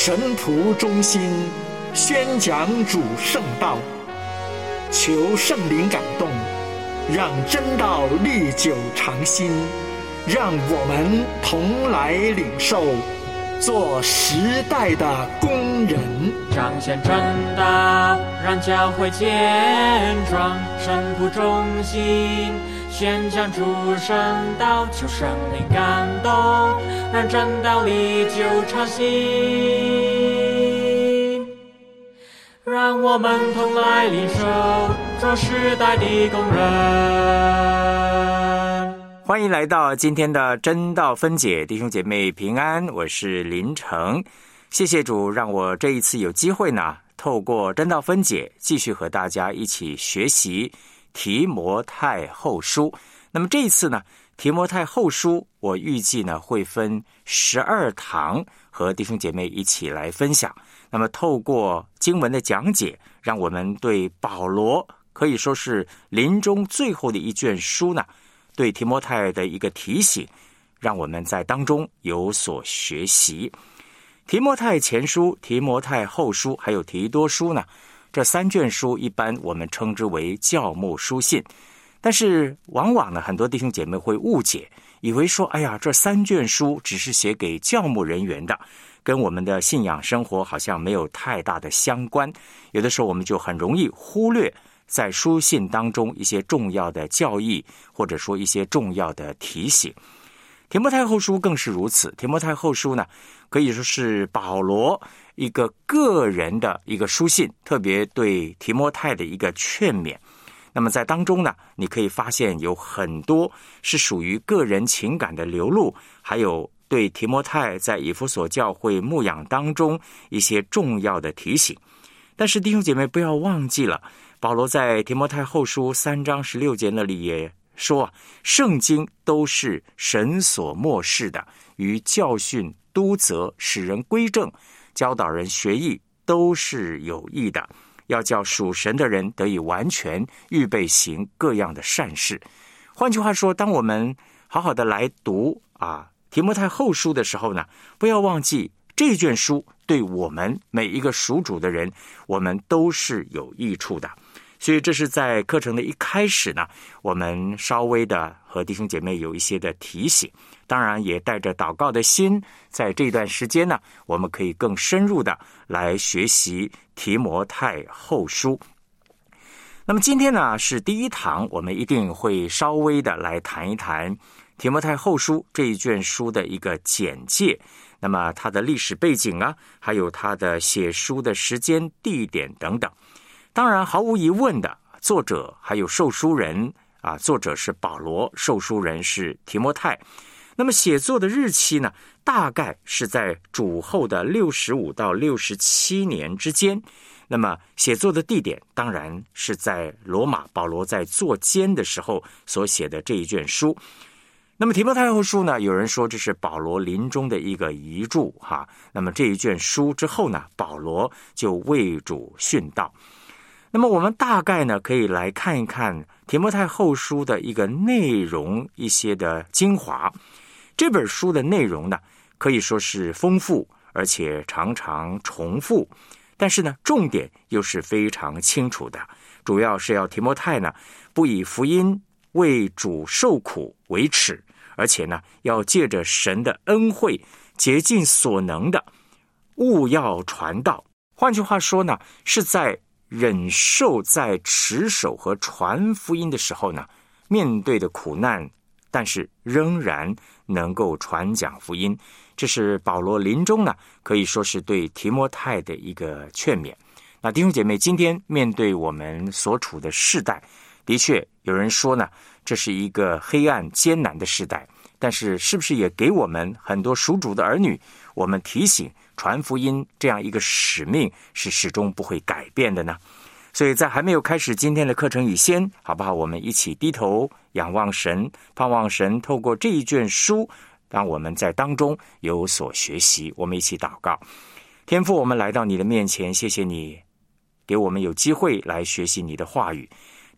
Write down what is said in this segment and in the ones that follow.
神仆忠心，宣讲主圣道，求圣灵感动，让真道历久长新。让我们同来领受，做时代的工人。彰显正道，让教会健壮。神仆忠心。宣讲主圣道，求圣灵感动，让正道历久长新。让我们同来领受这时代的工人。欢迎来到今天的真道分解，弟兄姐妹平安，我是林成。谢谢主，让我这一次有机会呢，透过真道分解，继续和大家一起学习。提摩太后书，那么这一次呢？提摩太后书，我预计呢会分十二堂和弟兄姐妹一起来分享。那么透过经文的讲解，让我们对保罗可以说是临终最后的一卷书呢，对提摩太的一个提醒，让我们在当中有所学习。提摩太前书、提摩太后书还有提多书呢？这三卷书一般我们称之为教牧书信，但是往往呢，很多弟兄姐妹会误解，以为说：“哎呀，这三卷书只是写给教牧人员的，跟我们的信仰生活好像没有太大的相关。”有的时候我们就很容易忽略在书信当中一些重要的教义，或者说一些重要的提醒。提摩太后书更是如此。提摩太后书呢，可以说是保罗。一个个人的一个书信，特别对提摩太的一个劝勉。那么在当中呢，你可以发现有很多是属于个人情感的流露，还有对提摩太在以弗所教会牧养当中一些重要的提醒。但是弟兄姐妹不要忘记了，保罗在提摩太后书三章十六节那里也说，圣经都是神所漠视的，于教训、督责、使人归正。教导人学艺都是有益的，要叫属神的人得以完全预备行各样的善事。换句话说，当我们好好的来读啊提摩太后书的时候呢，不要忘记这卷书对我们每一个属主的人，我们都是有益处的。所以这是在课程的一开始呢，我们稍微的和弟兄姐妹有一些的提醒。当然，也带着祷告的心，在这段时间呢，我们可以更深入的来学习提摩太后书。那么今天呢是第一堂，我们一定会稍微的来谈一谈提摩太后书这一卷书的一个简介。那么它的历史背景啊，还有它的写书的时间、地点等等。当然，毫无疑问的，作者还有受书人啊，作者是保罗，受书人是提摩太。那么写作的日期呢，大概是在主后的六十五到六十七年之间。那么写作的地点当然是在罗马，保罗在坐监的时候所写的这一卷书。那么提摩太后书呢，有人说这是保罗临终的一个遗著哈。那么这一卷书之后呢，保罗就为主殉道。那么我们大概呢，可以来看一看提摩太后书的一个内容，一些的精华。这本书的内容呢，可以说是丰富，而且常常重复，但是呢，重点又是非常清楚的。主要是要提摩太呢，不以福音为主受苦为耻，而且呢，要借着神的恩惠，竭尽所能的，勿要传道。换句话说呢，是在忍受在持守和传福音的时候呢，面对的苦难。但是仍然能够传讲福音，这是保罗临终呢，可以说是对提摩太的一个劝勉。那弟兄姐妹，今天面对我们所处的世代，的确有人说呢，这是一个黑暗艰难的时代。但是是不是也给我们很多属主的儿女，我们提醒传福音这样一个使命是始终不会改变的呢？所以在还没有开始今天的课程以前，好不好？我们一起低头仰望神，盼望神透过这一卷书，让我们在当中有所学习。我们一起祷告，天父，我们来到你的面前，谢谢你给我们有机会来学习你的话语。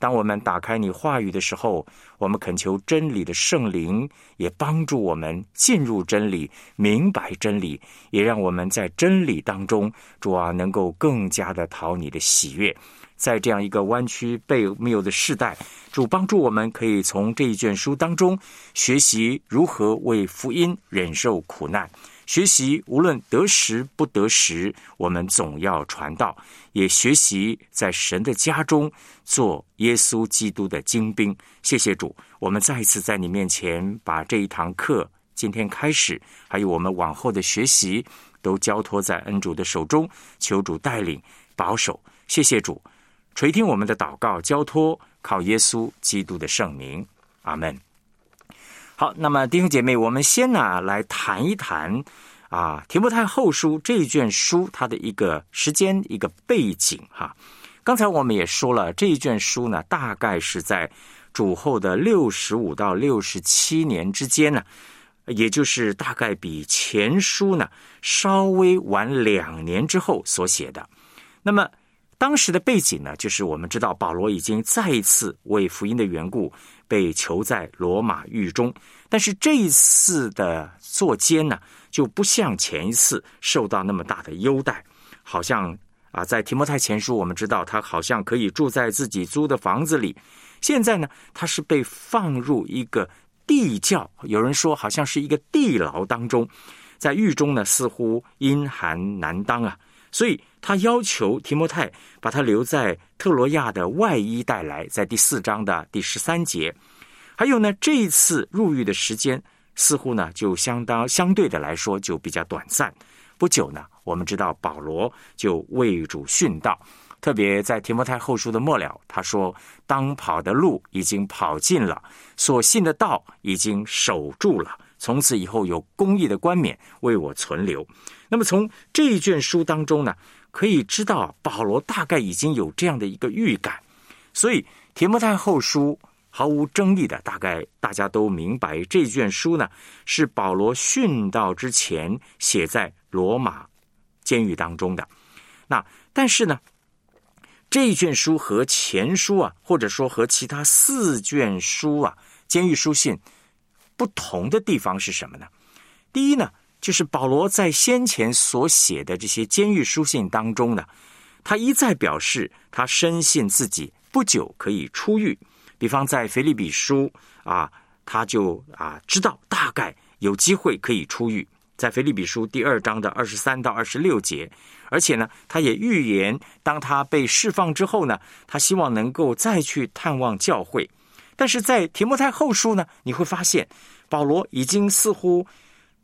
当我们打开你话语的时候，我们恳求真理的圣灵也帮助我们进入真理，明白真理，也让我们在真理当中，主啊，能够更加的讨你的喜悦。在这样一个弯曲悖谬的时代，主帮助我们可以从这一卷书当中学习如何为福音忍受苦难。学习无论得时不得时，我们总要传道；也学习在神的家中做耶稣基督的精兵。谢谢主，我们再一次在你面前把这一堂课今天开始，还有我们往后的学习，都交托在恩主的手中，求主带领保守。谢谢主，垂听我们的祷告，交托靠耶稣基督的圣名，阿门。好，那么弟兄姐妹，我们先呢来谈一谈啊《提摩太后书》这一卷书它的一个时间一个背景哈。刚才我们也说了，这一卷书呢大概是在主后的六十五到六十七年之间呢，也就是大概比前书呢稍微晚两年之后所写的。那么当时的背景呢，就是我们知道保罗已经再一次为福音的缘故。被囚在罗马狱中，但是这一次的坐监呢，就不像前一次受到那么大的优待。好像啊，在提摩太前书，我们知道他好像可以住在自己租的房子里。现在呢，他是被放入一个地窖，有人说好像是一个地牢当中，在狱中呢，似乎阴寒难当啊。所以他要求提摩太把他留在特罗亚的外衣带来，在第四章的第十三节。还有呢，这一次入狱的时间似乎呢就相当相对的来说就比较短暂。不久呢，我们知道保罗就为主殉道，特别在提摩太后书的末了，他说：“当跑的路已经跑尽了，所信的道已经守住了。从此以后有公义的冠冕为我存留。”那么从这一卷书当中呢，可以知道保罗大概已经有这样的一个预感，所以提摩太后书毫无争议的，大概大家都明白这卷书呢是保罗殉道之前写在罗马监狱当中的。那但是呢，这一卷书和前书啊，或者说和其他四卷书啊，监狱书信不同的地方是什么呢？第一呢。就是保罗在先前所写的这些监狱书信当中呢，他一再表示他深信自己不久可以出狱。比方在腓利比书啊，他就啊知道大概有机会可以出狱，在腓利比书第二章的二十三到二十六节。而且呢，他也预言，当他被释放之后呢，他希望能够再去探望教会。但是在提摩太后书呢，你会发现保罗已经似乎。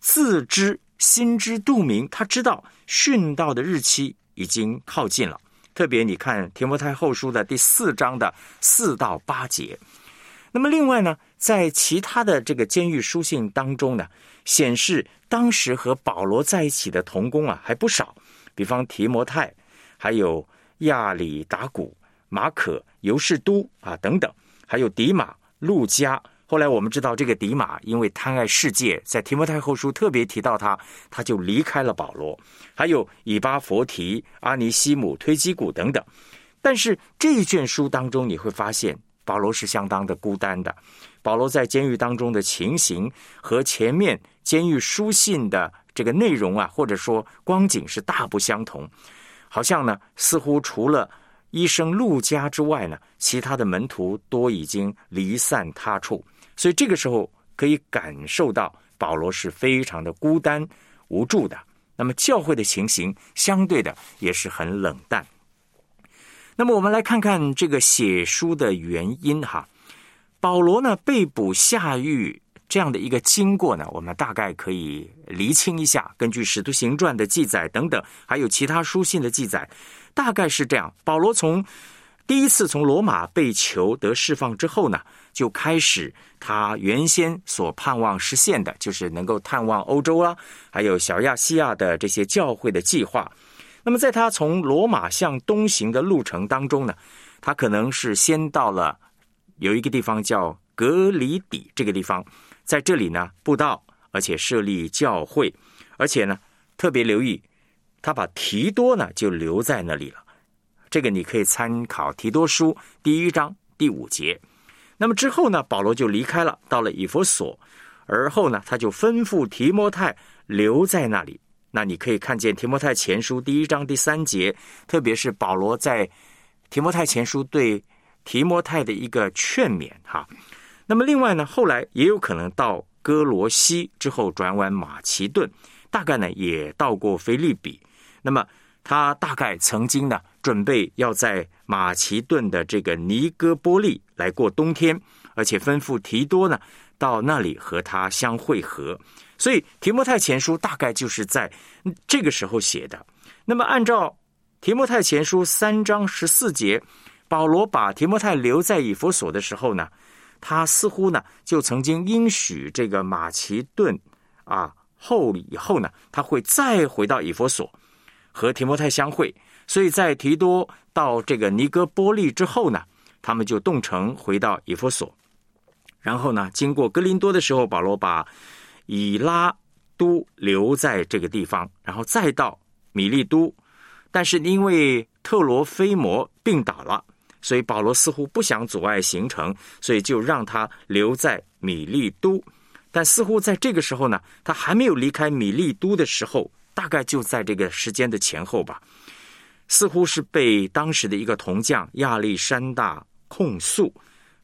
自知心知肚明，他知道殉道的日期已经靠近了。特别你看《提摩太后书》的第四章的四到八节。那么另外呢，在其他的这个监狱书信当中呢，显示当时和保罗在一起的童工啊还不少，比方提摩太，还有亚里达古、马可、尤士都啊等等，还有迪马、路加。后来我们知道，这个迪马因为贪爱世界，在提摩太后书特别提到他，他就离开了保罗。还有以巴佛提、阿尼西姆、推基古等等。但是这一卷书当中，你会发现保罗是相当的孤单的。保罗在监狱当中的情形和前面监狱书信的这个内容啊，或者说光景是大不相同。好像呢，似乎除了。医生陆家之外呢，其他的门徒多已经离散他处，所以这个时候可以感受到保罗是非常的孤单无助的。那么教会的情形相对的也是很冷淡。那么我们来看看这个写书的原因哈，保罗呢被捕下狱这样的一个经过呢，我们大概可以厘清一下，根据《使徒行传》的记载等等，还有其他书信的记载。大概是这样。保罗从第一次从罗马被囚得释放之后呢，就开始他原先所盼望实现的，就是能够探望欧洲啊，还有小亚细亚的这些教会的计划。那么，在他从罗马向东行的路程当中呢，他可能是先到了有一个地方叫格里底这个地方，在这里呢布道，而且设立教会，而且呢特别留意，他把提多呢就留在那里了。这个你可以参考提多书第一章第五节。那么之后呢，保罗就离开了，到了以弗所，而后呢，他就吩咐提摩太留在那里。那你可以看见提摩太前书第一章第三节，特别是保罗在提摩太前书对提摩太的一个劝勉哈。那么另外呢，后来也有可能到哥罗西之后转往马其顿，大概呢也到过菲利比。那么他大概曾经呢。准备要在马其顿的这个尼哥波利来过冬天，而且吩咐提多呢到那里和他相会合。所以提摩太前书大概就是在这个时候写的。那么按照提摩太前书三章十四节，保罗把提摩太留在以弗所的时候呢，他似乎呢就曾经应许这个马其顿啊后以后呢，他会再回到以弗所和提摩太相会。所以在提多到这个尼哥波利之后呢，他们就动城回到以弗所，然后呢，经过格林多的时候，保罗把以拉都留在这个地方，然后再到米利都，但是因为特罗菲摩病倒了，所以保罗似乎不想阻碍行程，所以就让他留在米利都。但似乎在这个时候呢，他还没有离开米利都的时候，大概就在这个时间的前后吧。似乎是被当时的一个铜匠亚历山大控诉，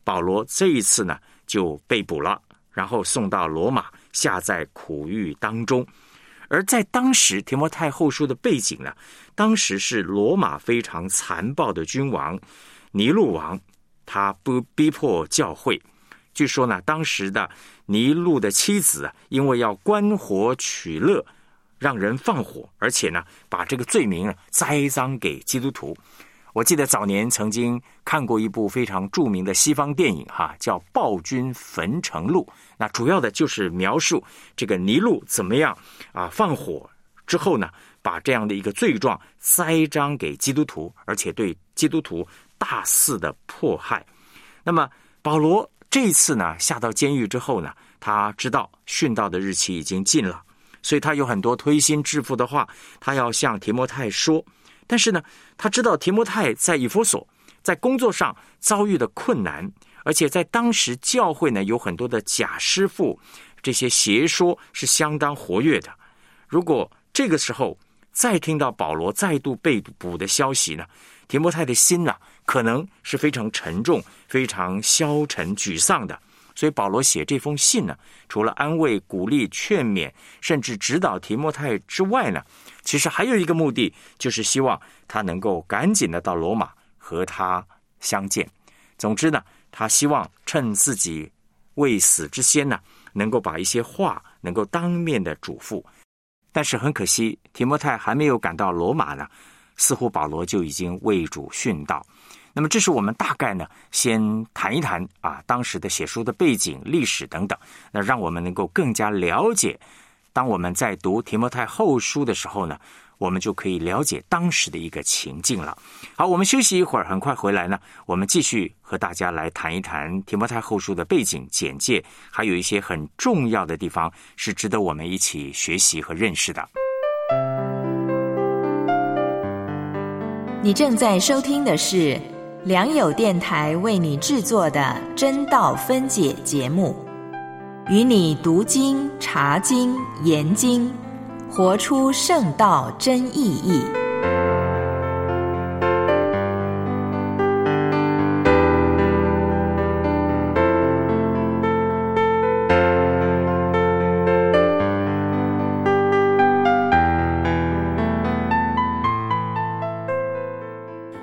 保罗这一次呢就被捕了，然后送到罗马，下在苦狱当中。而在当时提摩太后书的背景呢，当时是罗马非常残暴的君王尼禄王，他不逼迫教会。据说呢，当时的尼禄的妻子因为要观火取乐。让人放火，而且呢，把这个罪名栽赃给基督徒。我记得早年曾经看过一部非常著名的西方电影，哈，叫《暴君焚城录》。那主要的就是描述这个尼禄怎么样啊，放火之后呢，把这样的一个罪状栽赃给基督徒，而且对基督徒大肆的迫害。那么保罗这次呢，下到监狱之后呢，他知道殉道的日期已经近了。所以他有很多推心置腹的话，他要向提摩太说。但是呢，他知道提摩太在以弗所，在工作上遭遇的困难，而且在当时教会呢有很多的假师傅，这些邪说是相当活跃的。如果这个时候再听到保罗再度被捕的消息呢，提摩太的心呢可能是非常沉重、非常消沉、沮丧的。所以保罗写这封信呢，除了安慰、鼓励、劝勉，甚至指导提摩太之外呢，其实还有一个目的，就是希望他能够赶紧的到罗马和他相见。总之呢，他希望趁自己未死之先呢，能够把一些话能够当面的嘱咐。但是很可惜，提摩太还没有赶到罗马呢，似乎保罗就已经为主殉道。那么，这是我们大概呢，先谈一谈啊，当时的写书的背景、历史等等，那让我们能够更加了解。当我们在读提摩太后书的时候呢，我们就可以了解当时的一个情境了。好，我们休息一会儿，很快回来呢，我们继续和大家来谈一谈提摩太后书的背景简介，还有一些很重要的地方是值得我们一起学习和认识的。你正在收听的是。良友电台为你制作的真道分解节目，与你读经、查经、研经，活出圣道真意义。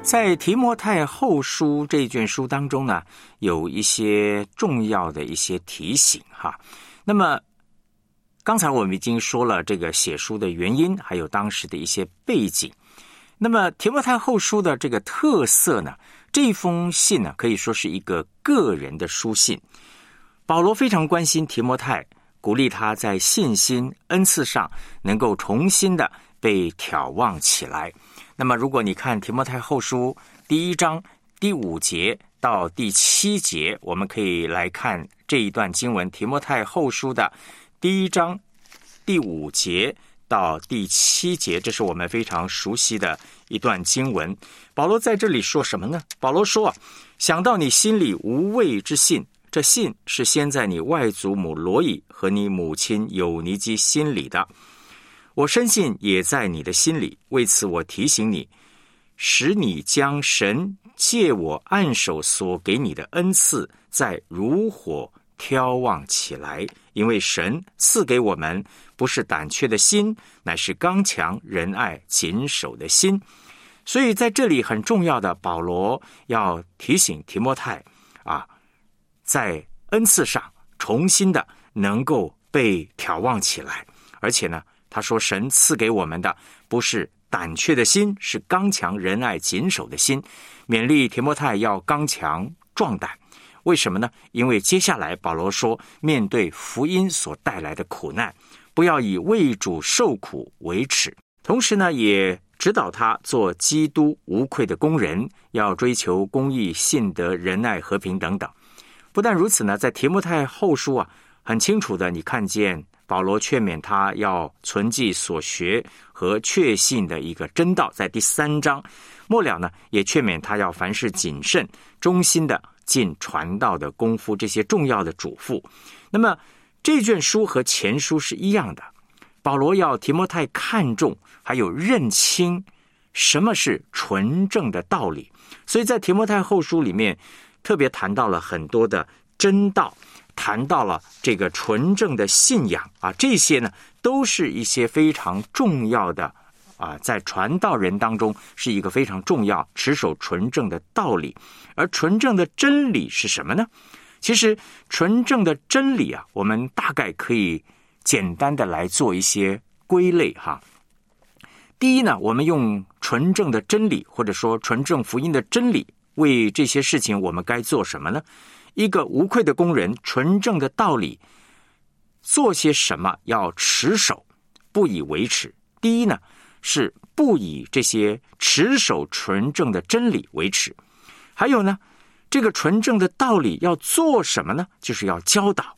在提摩太后书这卷书当中呢，有一些重要的一些提醒哈。那么，刚才我们已经说了这个写书的原因，还有当时的一些背景。那么提摩太后书的这个特色呢，这封信呢可以说是一个个人的书信。保罗非常关心提摩太，鼓励他在信心恩赐上能够重新的被眺望起来。那么，如果你看提摩太后书第一章第五节到第七节，我们可以来看这一段经文：提摩太后书的第一章第五节。到第七节，这是我们非常熟悉的一段经文。保罗在这里说什么呢？保罗说：“想到你心里无畏之信，这信是先在你外祖母罗伊和你母亲有尼基心里的。我深信也在你的心里。为此，我提醒你，使你将神借我按手所给你的恩赐，再如火眺望起来。因为神赐给我们。”不是胆怯的心，乃是刚强仁爱谨守的心。所以在这里很重要的，保罗要提醒提摩太啊，在恩赐上重新的能够被眺望起来。而且呢，他说神赐给我们的不是胆怯的心，是刚强仁爱谨守的心。勉励提摩太要刚强壮胆。为什么呢？因为接下来保罗说，面对福音所带来的苦难。不要以为主受苦为耻，同时呢，也指导他做基督无愧的工人，要追求公义、信德、仁爱、和平等等。不但如此呢，在提摩太后书啊，很清楚的，你看见保罗劝勉他要存记所学和确信的一个真道，在第三章末了呢，也劝勉他要凡事谨慎、忠心的尽传道的功夫，这些重要的嘱咐。那么。这卷书和前书是一样的，保罗要提摩太看重，还有认清什么是纯正的道理。所以在提摩太后书里面，特别谈到了很多的真道，谈到了这个纯正的信仰啊，这些呢都是一些非常重要的啊，在传道人当中是一个非常重要、持守纯正的道理。而纯正的真理是什么呢？其实纯正的真理啊，我们大概可以简单的来做一些归类哈。第一呢，我们用纯正的真理，或者说纯正福音的真理，为这些事情我们该做什么呢？一个无愧的工人，纯正的道理，做些什么要持守，不以为耻。第一呢，是不以这些持守纯正的真理为耻。还有呢。这个纯正的道理要做什么呢？就是要教导。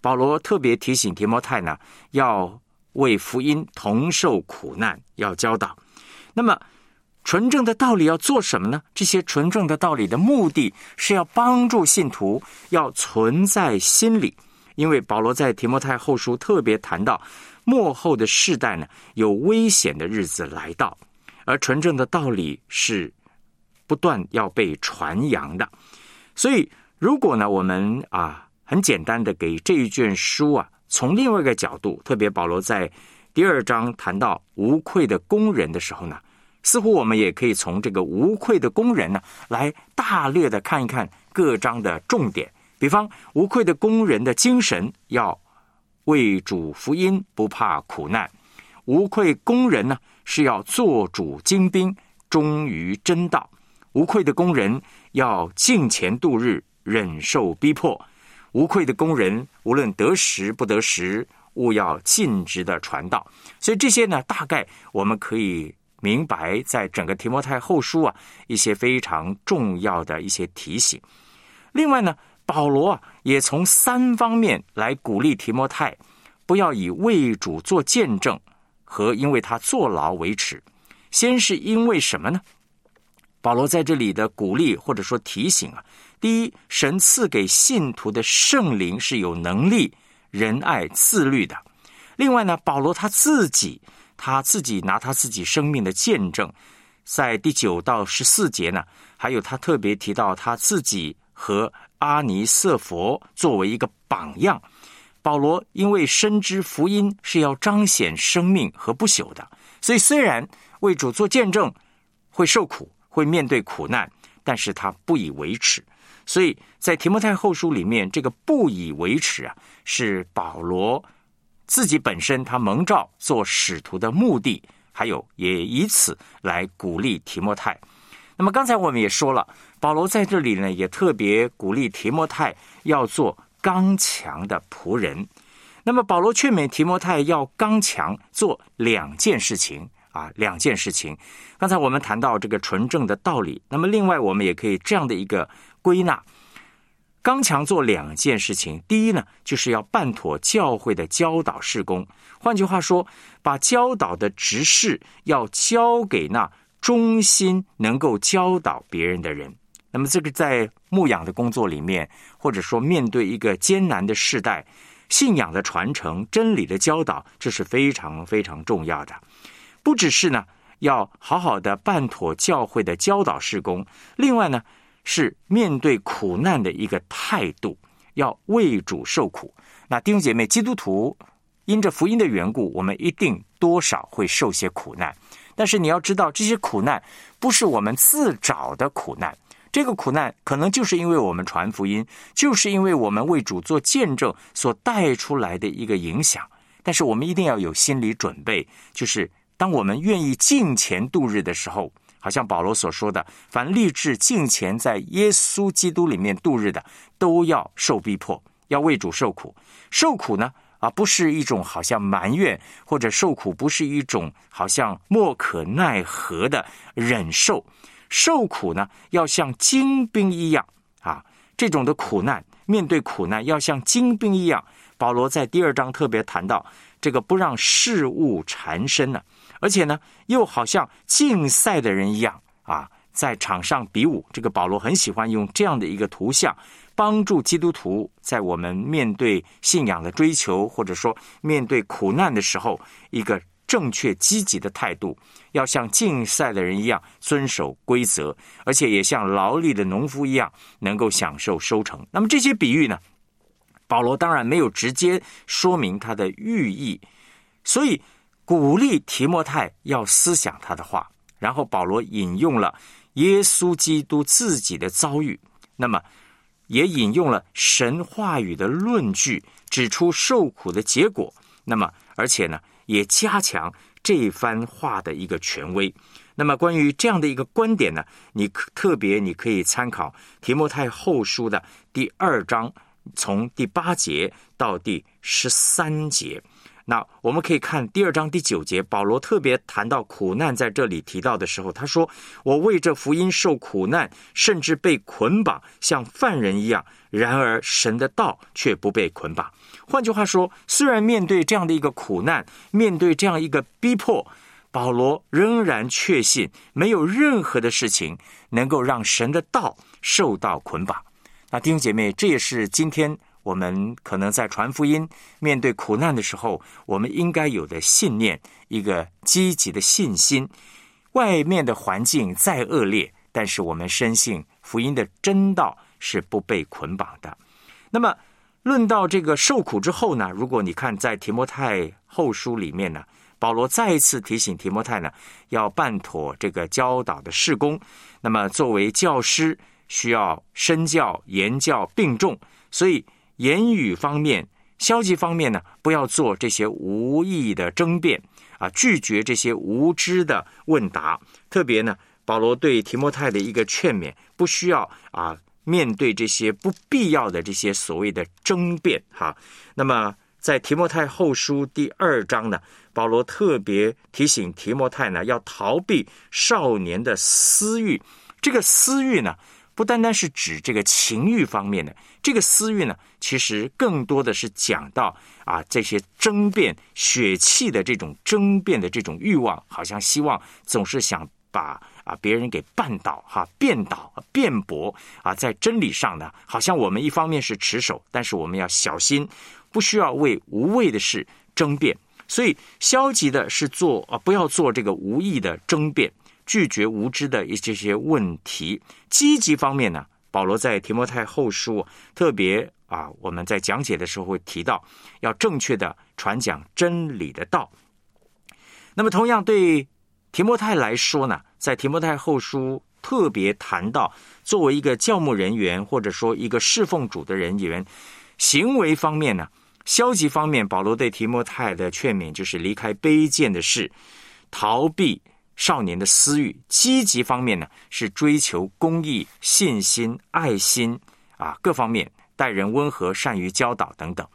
保罗特别提醒提摩太呢，要为福音同受苦难，要教导。那么，纯正的道理要做什么呢？这些纯正的道理的目的是要帮助信徒要存在心里，因为保罗在提摩太后书特别谈到，末后的世代呢，有危险的日子来到，而纯正的道理是不断要被传扬的。所以，如果呢，我们啊很简单的给这一卷书啊，从另外一个角度，特别保罗在第二章谈到无愧的工人的时候呢，似乎我们也可以从这个无愧的工人呢，来大略的看一看各章的重点。比方，无愧的工人的精神要为主福音，不怕苦难；无愧工人呢，是要做主精兵，忠于真道；无愧的工人。要敬虔度日，忍受逼迫，无愧的工人，无论得时不得时，务要尽职的传道。所以这些呢，大概我们可以明白，在整个提摩太后书啊，一些非常重要的一些提醒。另外呢，保罗啊，也从三方面来鼓励提摩太，不要以为主做见证和因为他坐牢为耻。先是因为什么呢？保罗在这里的鼓励或者说提醒啊，第一，神赐给信徒的圣灵是有能力、仁爱、自律的。另外呢，保罗他自己，他自己拿他自己生命的见证，在第九到十四节呢，还有他特别提到他自己和阿尼瑟佛作为一个榜样。保罗因为深知福音是要彰显生命和不朽的，所以虽然为主做见证会受苦。会面对苦难，但是他不以为耻。所以在提摩太后书里面，这个不以为耻啊，是保罗自己本身他蒙召做使徒的目的，还有也以此来鼓励提摩太。那么刚才我们也说了，保罗在这里呢也特别鼓励提摩太要做刚强的仆人。那么保罗劝勉提摩太要刚强，做两件事情啊，两件事情。刚才我们谈到这个纯正的道理，那么另外我们也可以这样的一个归纳：刚强做两件事情。第一呢，就是要办妥教会的教导事工。换句话说，把教导的执事要交给那忠心能够教导别人的人。那么这个在牧养的工作里面，或者说面对一个艰难的世代。信仰的传承、真理的教导，这是非常非常重要的。不只是呢，要好好的办妥教会的教导事工，另外呢，是面对苦难的一个态度，要为主受苦。那弟兄姐妹，基督徒因着福音的缘故，我们一定多少会受些苦难。但是你要知道，这些苦难不是我们自找的苦难。这个苦难可能就是因为我们传福音，就是因为我们为主做见证所带出来的一个影响。但是我们一定要有心理准备，就是当我们愿意敬虔度日的时候，好像保罗所说的：“凡立志敬虔在耶稣基督里面度日的，都要受逼迫，要为主受苦。受苦呢，啊，不是一种好像埋怨，或者受苦不是一种好像莫可奈何的忍受。”受苦呢，要像精兵一样啊！这种的苦难，面对苦难要像精兵一样。保罗在第二章特别谈到这个不让事物缠身呢，而且呢，又好像竞赛的人一样啊，在场上比武。这个保罗很喜欢用这样的一个图像，帮助基督徒在我们面对信仰的追求，或者说面对苦难的时候，一个。正确积极的态度，要像竞赛的人一样遵守规则，而且也像劳力的农夫一样能够享受收成。那么这些比喻呢？保罗当然没有直接说明他的寓意，所以鼓励提摩太要思想他的话。然后保罗引用了耶稣基督自己的遭遇，那么也引用了神话语的论据，指出受苦的结果。那么而且呢？也加强这番话的一个权威。那么，关于这样的一个观点呢，你特别你可以参考提摩太后书的第二章，从第八节到第十三节。那我们可以看第二章第九节，保罗特别谈到苦难，在这里提到的时候，他说：“我为这福音受苦难，甚至被捆绑，像犯人一样。然而神的道却不被捆绑。”换句话说，虽然面对这样的一个苦难，面对这样一个逼迫，保罗仍然确信没有任何的事情能够让神的道受到捆绑。那弟兄姐妹，这也是今天。我们可能在传福音、面对苦难的时候，我们应该有的信念，一个积极的信心。外面的环境再恶劣，但是我们深信福音的真道是不被捆绑的。那么，论到这个受苦之后呢？如果你看在提摩太后书里面呢，保罗再一次提醒提摩太呢，要办妥这个教导的事工。那么，作为教师，需要身教、言教并重，所以。言语方面，消极方面呢，不要做这些无意义的争辩啊，拒绝这些无知的问答。特别呢，保罗对提摩太的一个劝勉，不需要啊面对这些不必要的这些所谓的争辩哈。那么，在提摩太后书第二章呢，保罗特别提醒提摩太呢，要逃避少年的私欲。这个私欲呢？不单单是指这个情欲方面的这个私欲呢，其实更多的是讲到啊这些争辩、血气的这种争辩的这种欲望，好像希望总是想把啊别人给绊倒、哈辩倒、辩驳啊，在真理上呢，好像我们一方面是持守，但是我们要小心，不需要为无谓的事争辩。所以消极的是做啊，不要做这个无意的争辩。拒绝无知的一这些问题。积极方面呢，保罗在提摩太后书特别啊，我们在讲解的时候会提到，要正确的传讲真理的道。那么，同样对提摩太来说呢，在提摩太后书特别谈到，作为一个教牧人员或者说一个侍奉主的人员，行为方面呢，消极方面，保罗对提摩太的劝勉就是离开卑贱的事。逃避少年的私欲；积极方面呢，是追求公益、信心、爱心啊，各方面待人温和、善于教导等等。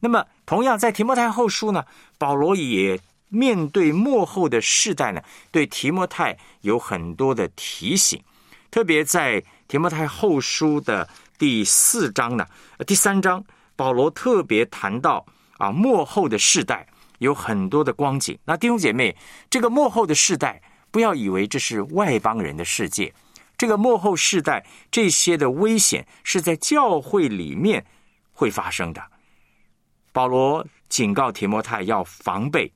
那么，同样在提摩太后书呢，保罗也面对幕后的世代呢，对提摩太有很多的提醒，特别在提摩太后书的第四章呢，第三章。保罗特别谈到啊，幕后的世代有很多的光景。那弟兄姐妹，这个幕后的世代，不要以为这是外邦人的世界。这个幕后世代这些的危险是在教会里面会发生的。保罗警告提摩太要防备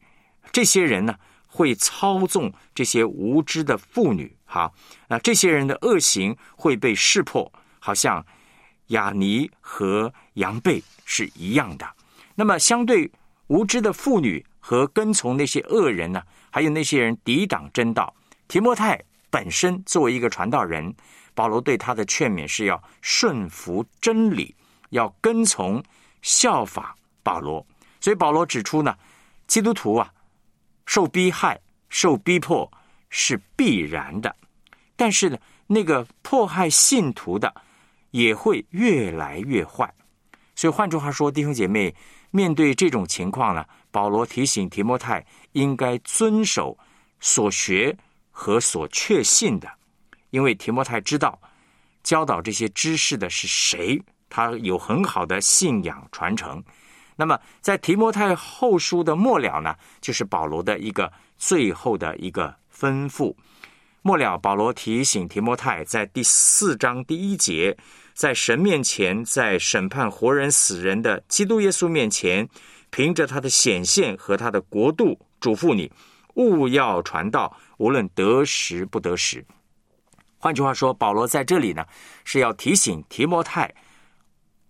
这些人呢，会操纵这些无知的妇女。哈，那这些人的恶行会被识破，好像。雅尼和杨贝是一样的。那么，相对无知的妇女和跟从那些恶人呢？还有那些人抵挡真道。提摩太本身作为一个传道人，保罗对他的劝勉是要顺服真理，要跟从效法保罗。所以保罗指出呢，基督徒啊，受逼害、受逼迫是必然的，但是呢，那个迫害信徒的。也会越来越坏，所以换句话说，弟兄姐妹，面对这种情况呢，保罗提醒提摩太应该遵守所学和所确信的，因为提摩太知道教导这些知识的是谁，他有很好的信仰传承。那么，在提摩太后书的末了呢，就是保罗的一个最后的一个吩咐。末了，保罗提醒提摩太，在第四章第一节，在神面前，在审判活人死人的基督耶稣面前，凭着他的显现和他的国度，嘱咐你，勿要传道，无论得时不得时。换句话说，保罗在这里呢，是要提醒提摩太，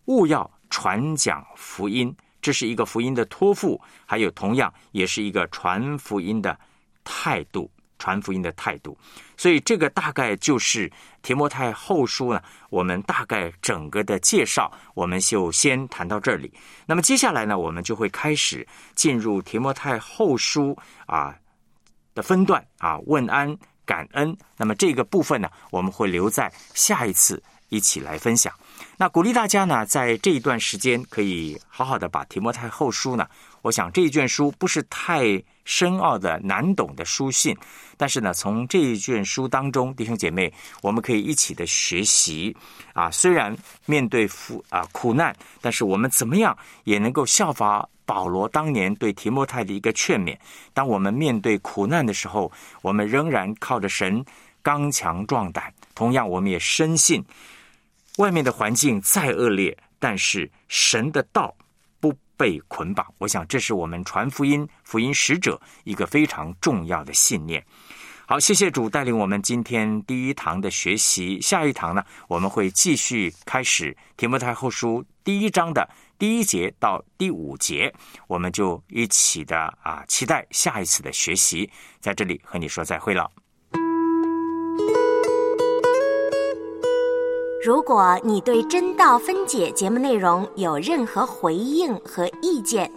勿要传讲福音，这是一个福音的托付，还有同样也是一个传福音的态度。传福音的态度，所以这个大概就是提摩太后书呢。我们大概整个的介绍，我们就先谈到这里。那么接下来呢，我们就会开始进入提摩太后书啊的分段啊，问安感恩。那么这个部分呢，我们会留在下一次一起来分享。那鼓励大家呢，在这一段时间可以好好的把提摩太后书呢。我想这一卷书不是太深奥的、难懂的书信，但是呢，从这一卷书当中，弟兄姐妹，我们可以一起的学习啊。虽然面对苦啊苦难，但是我们怎么样也能够效法保罗当年对提摩太的一个劝勉。当我们面对苦难的时候，我们仍然靠着神刚强壮胆。同样，我们也深信，外面的环境再恶劣，但是神的道。被捆绑，我想这是我们传福音、福音使者一个非常重要的信念。好，谢谢主带领我们今天第一堂的学习。下一堂呢，我们会继续开始提摩太后书第一章的第一节到第五节，我们就一起的啊，期待下一次的学习。在这里和你说再会了。如果你对真道分解节目内容有任何回应和意见，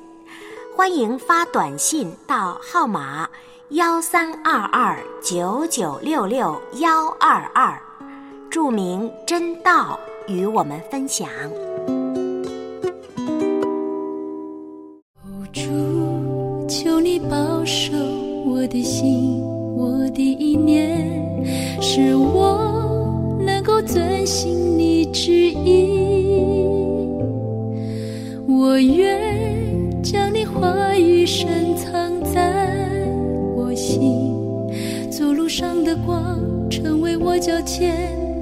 欢迎发短信到号码幺三二二九九六六幺二二，注明“真道”与我们分享。主，求你保守我的心，我的意念，是我。遵行你旨意，我愿将你话语深藏在我心，走路上的光，成为我脚前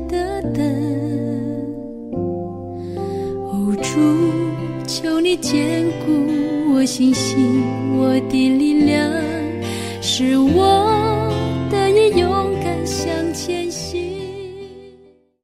的灯。哦，主，求你坚固我信心，我的力量是我。